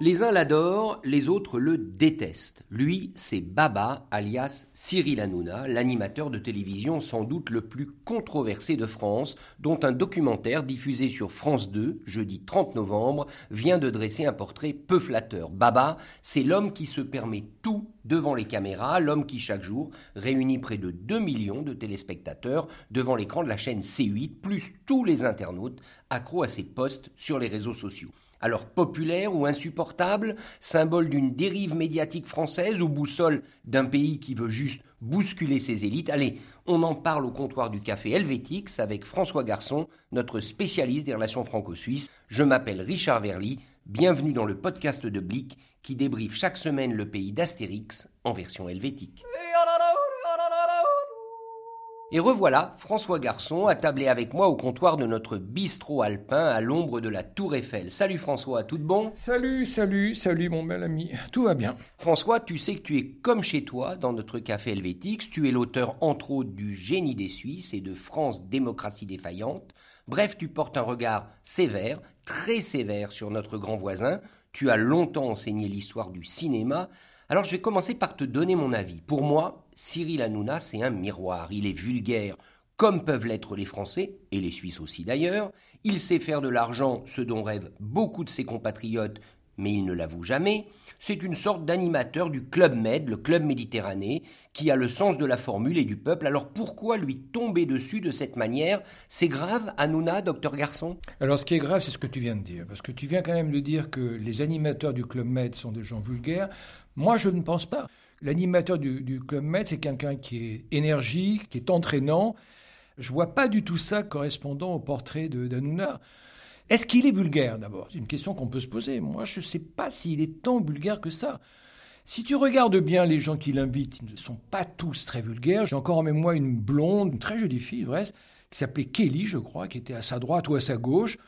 Les uns l'adorent, les autres le détestent. Lui, c'est Baba, alias Cyril Hanouna, l'animateur de télévision sans doute le plus controversé de France, dont un documentaire diffusé sur France 2, jeudi 30 novembre, vient de dresser un portrait peu flatteur. Baba, c'est l'homme qui se permet tout devant les caméras, l'homme qui chaque jour réunit près de 2 millions de téléspectateurs devant l'écran de la chaîne C8, plus tous les internautes accros à ses posts sur les réseaux sociaux. Alors populaire ou insupportable, symbole d'une dérive médiatique française ou boussole d'un pays qui veut juste bousculer ses élites, allez, on en parle au comptoir du café Helvétix avec François Garçon, notre spécialiste des relations franco-suisses. Je m'appelle Richard Verly, bienvenue dans le podcast de Blick qui débriefe chaque semaine le pays d'Astérix en version helvétique. Revoilà François Garçon attablé avec moi au comptoir de notre bistrot alpin à l'ombre de la Tour Eiffel. Salut François, tout de bon? Salut, salut, salut mon bel ami, tout va bien. François, tu sais que tu es comme chez toi dans notre café Helvétix, tu es l'auteur entre autres du Génie des Suisses et de France démocratie défaillante. Bref, tu portes un regard sévère, très sévère sur notre grand voisin, tu as longtemps enseigné l'histoire du cinéma, alors je vais commencer par te donner mon avis. Pour moi, Cyril Hanouna, c'est un miroir. Il est vulgaire, comme peuvent l'être les Français, et les Suisses aussi d'ailleurs. Il sait faire de l'argent, ce dont rêvent beaucoup de ses compatriotes, mais il ne l'avoue jamais. C'est une sorte d'animateur du Club Med, le Club Méditerranée, qui a le sens de la formule et du peuple. Alors pourquoi lui tomber dessus de cette manière? C'est grave, Hanouna, docteur Garçon? Alors ce qui est grave, c'est ce que tu viens de dire. Parce que tu viens quand même de dire que les animateurs du Club Med sont des gens vulgaires. Moi, je ne pense pas. L'animateur du, Club Med, c'est quelqu'un qui est énergique, qui est entraînant. Je vois pas du tout ça correspondant au portrait de d'Anouna. Est-ce qu'il est vulgaire d'abord? C'est une question qu'on peut se poser. Moi, je ne sais pas s'il est tant vulgaire que ça. Si tu regardes bien les gens qui l'invitent, ils ne sont pas tous très vulgaires. J'ai encore en mémoire une blonde, une très jolie fille, vrai, qui s'appelait Kelly, je crois, qui était à sa droite ou à sa gauche.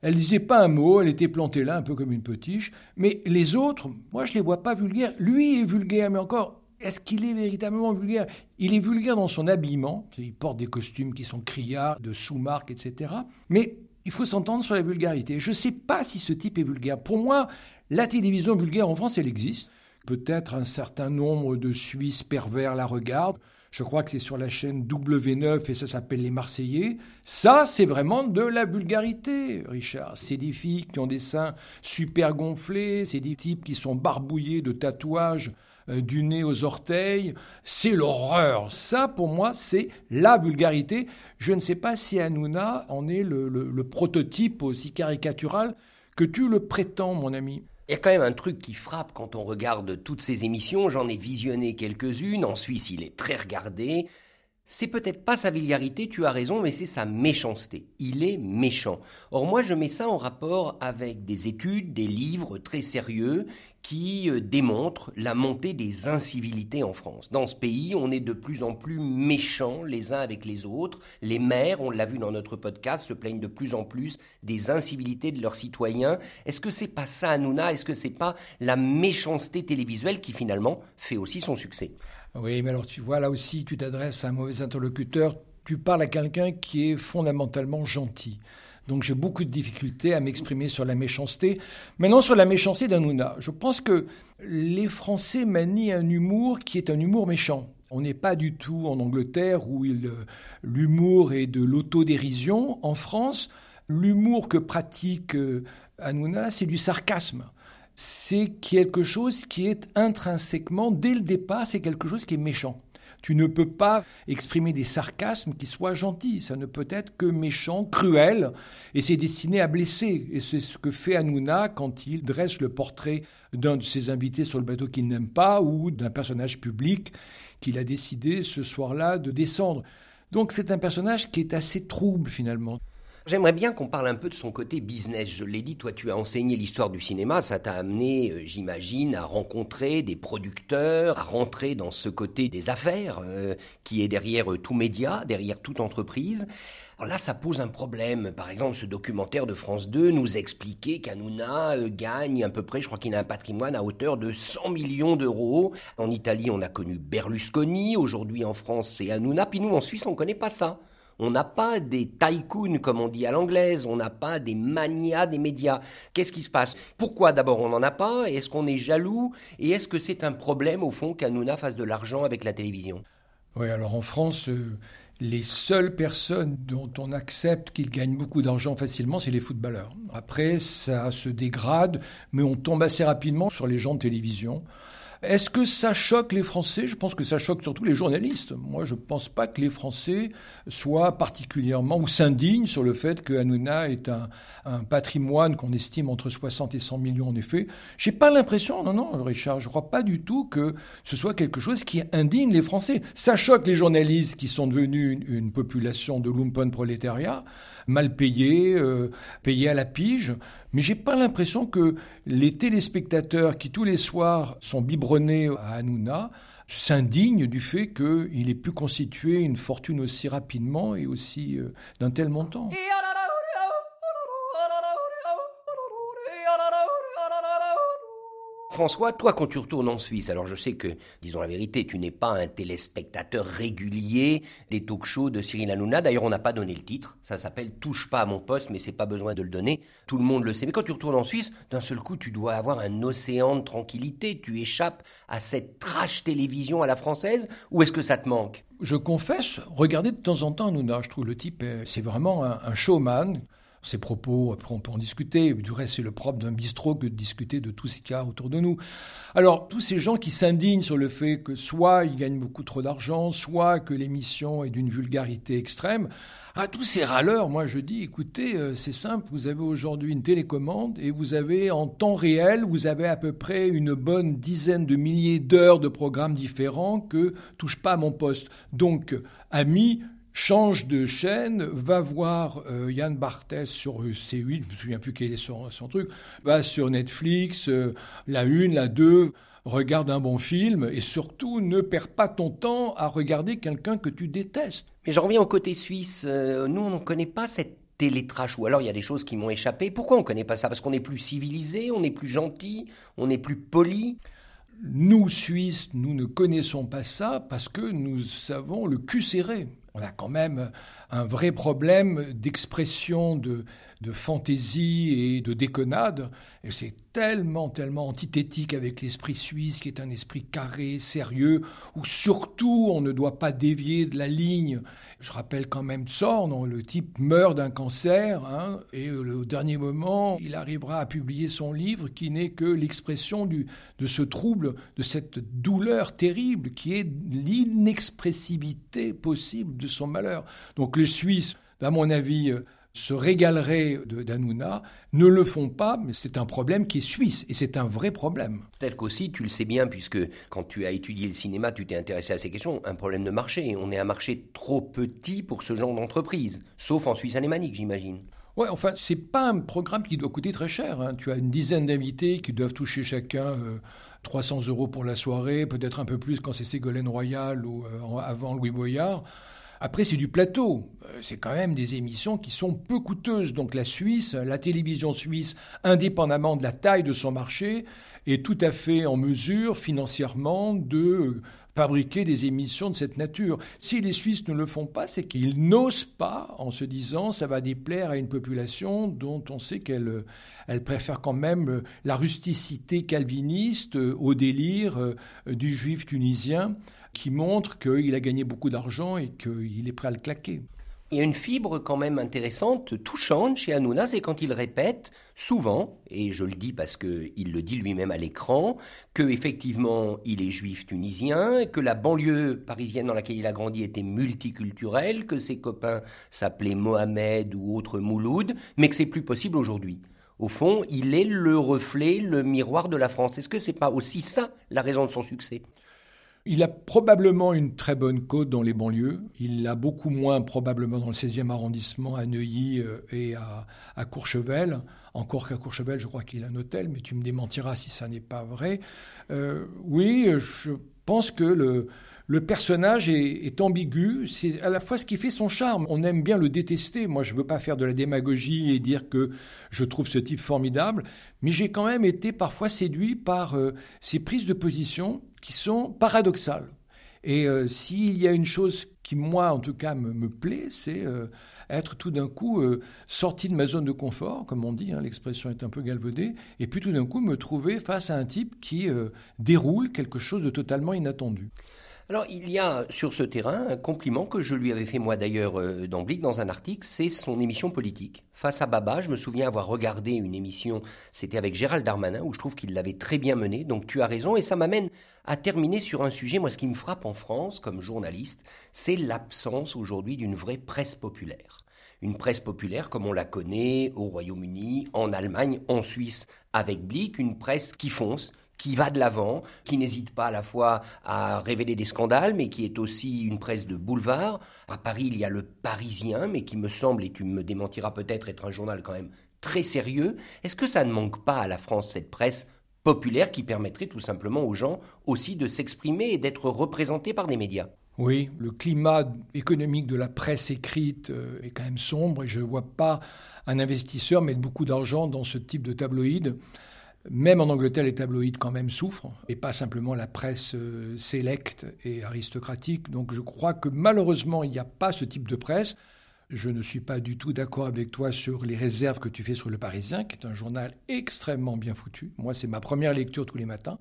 Elle disait pas un mot, elle était plantée là, un peu comme une potiche. Mais les autres, moi, je les vois pas vulgaires. Lui est vulgaire, mais encore, est-ce qu'il est véritablement vulgaire? Il est vulgaire dans son habillement. Il porte des costumes qui sont criards, de sous-marques, etc. Mais il faut s'entendre sur la vulgarité. Je ne sais pas si ce type est vulgaire. Pour moi, la télévision vulgaire en France, elle existe. Peut-être un certain nombre de Suisses pervers la regardent. Je crois que c'est sur la chaîne W9 et ça s'appelle Les Marseillais. Ça, c'est vraiment de la vulgarité, Richard. C'est des filles qui ont des seins super gonflés, c'est des types qui sont barbouillés de tatouages euh, du nez aux orteils. C'est l'horreur. Ça, pour moi, c'est la vulgarité. Je ne sais pas si Hanouna en est le, le prototype aussi caricatural que tu le prétends, mon ami. Il y a quand même un truc qui frappe quand on regarde toutes ces émissions. J'en ai visionné quelques-unes. En Suisse, il est très regardé. C'est peut-être pas sa vulgarité, tu as raison, mais c'est sa méchanceté. Il est méchant. Or moi, je mets ça en rapport avec des études, des livres très sérieux qui euh, démontrent la montée des incivilités en France. Dans ce pays, on est de plus en plus méchants les uns avec les autres. Les maires, on l'a vu dans notre podcast, se plaignent de plus en plus des incivilités de leurs citoyens. Est-ce que c'est pas ça, Hanouna? Est-ce que c'est pas la méchanceté télévisuelle qui finalement fait aussi son succès? Oui, mais alors tu vois, là aussi, tu t'adresses à un mauvais interlocuteur. Tu parles à quelqu'un qui est fondamentalement gentil. Donc j'ai beaucoup de difficultés à m'exprimer sur la méchanceté. Maintenant, sur la méchanceté d'Anouna, je pense que les Français manient un humour qui est un humour méchant. On n'est pas du tout en Angleterre où l'humour est de l'autodérision. En France, l'humour que pratique euh, Hanouna, c'est du sarcasme c'est quelque chose qui est intrinsèquement, dès le départ, c'est quelque chose qui est méchant. Tu ne peux pas exprimer des sarcasmes qui soient gentils. Ça ne peut être que méchant, cruel, et c'est destiné à blesser. Et c'est ce que fait Hanouna quand il dresse le portrait d'un de ses invités sur le bateau qu'il n'aime pas ou d'un personnage public qu'il a décidé ce soir-là de descendre. Donc c'est un personnage qui est assez trouble finalement. J'aimerais bien qu'on parle un peu de son côté business. Je l'ai dit, toi tu as enseigné l'histoire du cinéma, ça t'a amené, euh, j'imagine, à rencontrer des producteurs, à rentrer dans ce côté des affaires euh, qui est derrière euh, tout média, derrière toute entreprise. Alors là, ça pose un problème. Par exemple, ce documentaire de France 2 nous expliquait qu'Anouna gagne à peu près, je crois qu'il a un patrimoine à hauteur de 100 millions d'euros. En Italie, on a connu Berlusconi. Aujourd'hui, en France, c'est Hanouna. Puis nous, en Suisse, on ne connaît pas ça On n'a pas des tycoons, comme on dit à l'anglaise, on n'a pas des manias des médias. Qu'est-ce qui se passe? Pourquoi d'abord on n'en a pas? Est-ce qu'on est jaloux? Et est-ce que c'est un problème, au fond, qu'Anouna fasse de l'argent avec la télévision? Oui, alors en France, euh, les seules personnes dont on accepte qu'ils gagnent beaucoup d'argent facilement, c'est les footballeurs. Après, ça se dégrade, mais on tombe assez rapidement sur les gens de télévision. Est-ce que ça choque les Français? Je pense que ça choque surtout les journalistes. Moi, je ne pense pas que les Français soient particulièrement ou s'indignent sur le fait que Hanouna est un, patrimoine qu'on estime entre 60 et 100 millions en effet. J'ai pas l'impression, non, non, Richard, je crois pas du tout que ce soit quelque chose qui indigne les Français. Ça choque les journalistes qui sont devenus une, population de lumpen prolétariat mal payés, euh, payés à la pige. Mais j'ai pas l'impression que les téléspectateurs qui tous les soirs sont biberonnés à Hanouna s'indignent du fait qu'il ait pu constituer une fortune aussi rapidement et aussi euh, d'un tel montant. François, toi, quand tu retournes en Suisse, alors je sais que, disons la vérité, tu n'es pas un téléspectateur régulier des talk-shows de Cyril Hanouna. D'ailleurs, on n'a pas donné le titre. Ça s'appelle Touche pas à mon poste, mais c'est pas besoin de le donner. Tout le monde le sait. Mais quand tu retournes en Suisse, d'un seul coup, tu dois avoir un océan de tranquillité. Tu échappes à cette trash télévision à la française. Ou est-ce que ça te manque? Je confesse, regarder de temps en temps Hanouna. Je trouve le type, c'est vraiment un showman ses propos, après on peut en discuter. Du reste, c'est le propre d'un bistrot que de discuter de tout ce qu'il y a autour de nous. Alors, tous ces gens qui s'indignent sur le fait que soit ils gagnent beaucoup trop d'argent, soit que l'émission est d'une vulgarité extrême, à tous ces râleurs, moi je dis, écoutez, euh, c'est simple, vous avez aujourd'hui une télécommande et vous avez en temps réel, vous avez à peu près une bonne dizaine de milliers d'heures de programmes différents que touche pas à mon poste. Donc, amis, change de chaîne, va voir euh, Yann Barthès sur C8, je ne me souviens plus quel est son, truc, va sur Netflix, euh, la une, la deux, regarde un bon film et surtout ne perds pas ton temps à regarder quelqu'un que tu détestes. Mais je reviens au côté suisse, euh, nous on ne connaît pas cette télétrash ou alors il y a des choses qui m'ont échappé. Pourquoi on ne connaît pas ça? Parce qu'on est plus civilisé, on est plus gentil, on est plus poli nous, Suisses, nous ne connaissons pas ça parce que nous avons le cul serré on a quand même un vrai problème d'expression de, de fantaisie et de déconnade. Et c'est tellement, tellement antithétique avec l'esprit suisse, qui est un esprit carré, sérieux, où surtout on ne doit pas dévier de la ligne. Je rappelle quand même Zorn, le type meurt d'un cancer, hein, et au dernier moment, il arrivera à publier son livre qui n'est que l'expression de ce trouble, de cette douleur terrible qui est l'inexpressivité possible de son malheur. Donc les Suisses, à mon avis, se régaleraient d'Anouna, ne le font pas, mais c'est un problème qui est suisse, et c'est un vrai problème. Peut-être qu'aussi, tu le sais bien, puisque quand tu as étudié le cinéma, tu t'es intéressé à ces questions, un problème de marché. On est un marché trop petit pour ce genre d'entreprise, sauf en Suisse alémanique, j'imagine. Ouais, enfin, c'est pas un programme qui doit coûter très cher. Hein. Tu as une dizaine d'invités qui doivent toucher chacun 300 euh, euros pour la soirée, peut-être un peu plus quand c'est Ségolène Royal ou euh, avant Louis Boyard. Après, c'est du plateau. Euh, c'est quand même des émissions qui sont peu coûteuses. Donc la Suisse, la télévision suisse, indépendamment de la taille de son marché, est tout à fait en mesure financièrement de fabriquer des émissions de cette nature. Si les Suisses ne le font pas, c'est qu'ils n'osent pas en se disant ça va déplaire à une population dont on sait qu'elle elle préfère quand même la rusticité calviniste au délire euh, du juif tunisien qui montre qu'il a gagné beaucoup d'argent et qu'il est prêt à le claquer. Il y a une fibre quand même intéressante, touchante chez Hanouna, c'est quand il répète souvent, et je le dis parce qu'il le dit lui-même à l'écran, que effectivement il est juif tunisien, que la banlieue parisienne dans laquelle il a grandi était multiculturelle, que ses copains s'appelaient Mohamed ou autre Mouloud, mais que c'est plus possible aujourd'hui. Au fond, il est le reflet, le miroir de la France. Est-ce que c'est pas aussi ça la raison de son succès? Il a probablement une très bonne côte dans les banlieues. Il l'a beaucoup moins probablement dans le 16e arrondissement, à Neuilly euh, et à, Courchevel. Encore qu'à Courchevel, je crois qu'il a un hôtel, mais tu me démentiras si ça n'est pas vrai. Euh, oui, je pense que le, le personnage est, ambigu. C'est à la fois ce qui fait son charme. On aime bien le détester. Moi, je ne veux pas faire de la démagogie et dire que je trouve ce type formidable, mais j'ai quand même été parfois séduit par euh, ses prises de position qui sont paradoxales. Et euh, s'il y a une chose qui, moi, en tout cas, me, plaît, c'est euh, être tout d'un coup euh, sorti de ma zone de confort, comme on dit, hein, l'expression est un peu galvaudée, et puis tout d'un coup me trouver face à un type qui déroule quelque chose de totalement inattendu. Alors, il y a sur ce terrain un compliment que je lui avais fait moi d'ailleurs euh, dans un article, c'est son émission politique. Face à Baba, je me souviens avoir regardé une émission, c'était avec Gérald Darmanin, où je trouve qu'il l'avait très bien menée, donc tu as raison, et ça m'amène à terminer sur un sujet, moi ce qui me frappe en France comme journaliste, c'est l'absence aujourd'hui d'une vraie presse populaire une presse populaire comme on la connaît au Royaume-Uni, en Allemagne, en Suisse, avec Blick, une presse qui fonce, qui va de l'avant, qui n'hésite pas à la fois à révéler des scandales, mais qui est aussi une presse de boulevard. À Paris, il y a le Parisien, mais qui me semble, et tu me démentiras peut-être, être un journal quand même très sérieux. Est-ce que ça ne manque pas à la France, cette presse populaire qui permettrait tout simplement aux gens aussi de s'exprimer et d'être représentés par des médias? Oui, le climat économique de la presse écrite euh, est quand même sombre et je ne vois pas un investisseur mettre beaucoup d'argent dans ce type de tabloïd. Même en Angleterre, les tabloïds quand même souffrent, et pas simplement la presse euh, sélecte et aristocratique. Donc je crois que malheureusement, il n'y a pas ce type de presse. Je ne suis pas du tout d'accord avec toi sur les réserves que tu fais sur Le Parisien, qui est un journal extrêmement bien foutu. Moi, c'est ma première lecture tous les matins.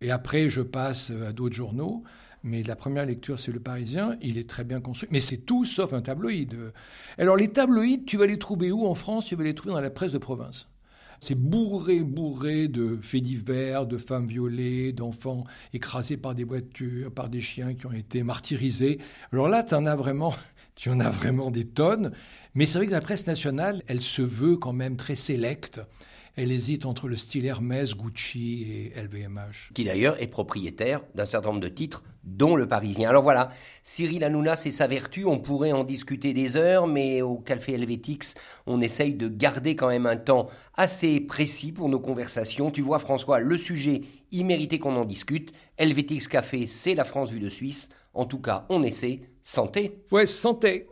Et après, je passe à d'autres journaux. Mais la première lecture, c'est Le Parisien. Il est très bien construit. Mais c'est tout sauf un tabloïd. Alors, les tabloïds, tu vas les trouver où en France? Tu vas les trouver dans la presse de province. C'est bourré, bourré de faits divers, de femmes violées, d'enfants écrasés par des voitures, par des chiens qui ont été martyrisés. Alors là, tu en as vraiment, tu en as vraiment des tonnes. Mais c'est vrai que la presse nationale, elle se veut quand même très sélecte. Elle hésite entre le style Hermès, Gucci et LVMH. Qui d'ailleurs est propriétaire d'un certain nombre de titres, dont le Parisien. Alors voilà, Cyril Hanouna, c'est sa vertu, on pourrait en discuter des heures, mais au Café Helvétix, on essaye de garder quand même un temps assez précis pour nos conversations. Tu vois François, le sujet, il méritait qu'on en discute. Helvétix Café, c'est la France vue de Suisse. En tout cas, on essaie. Santé Ouais, santé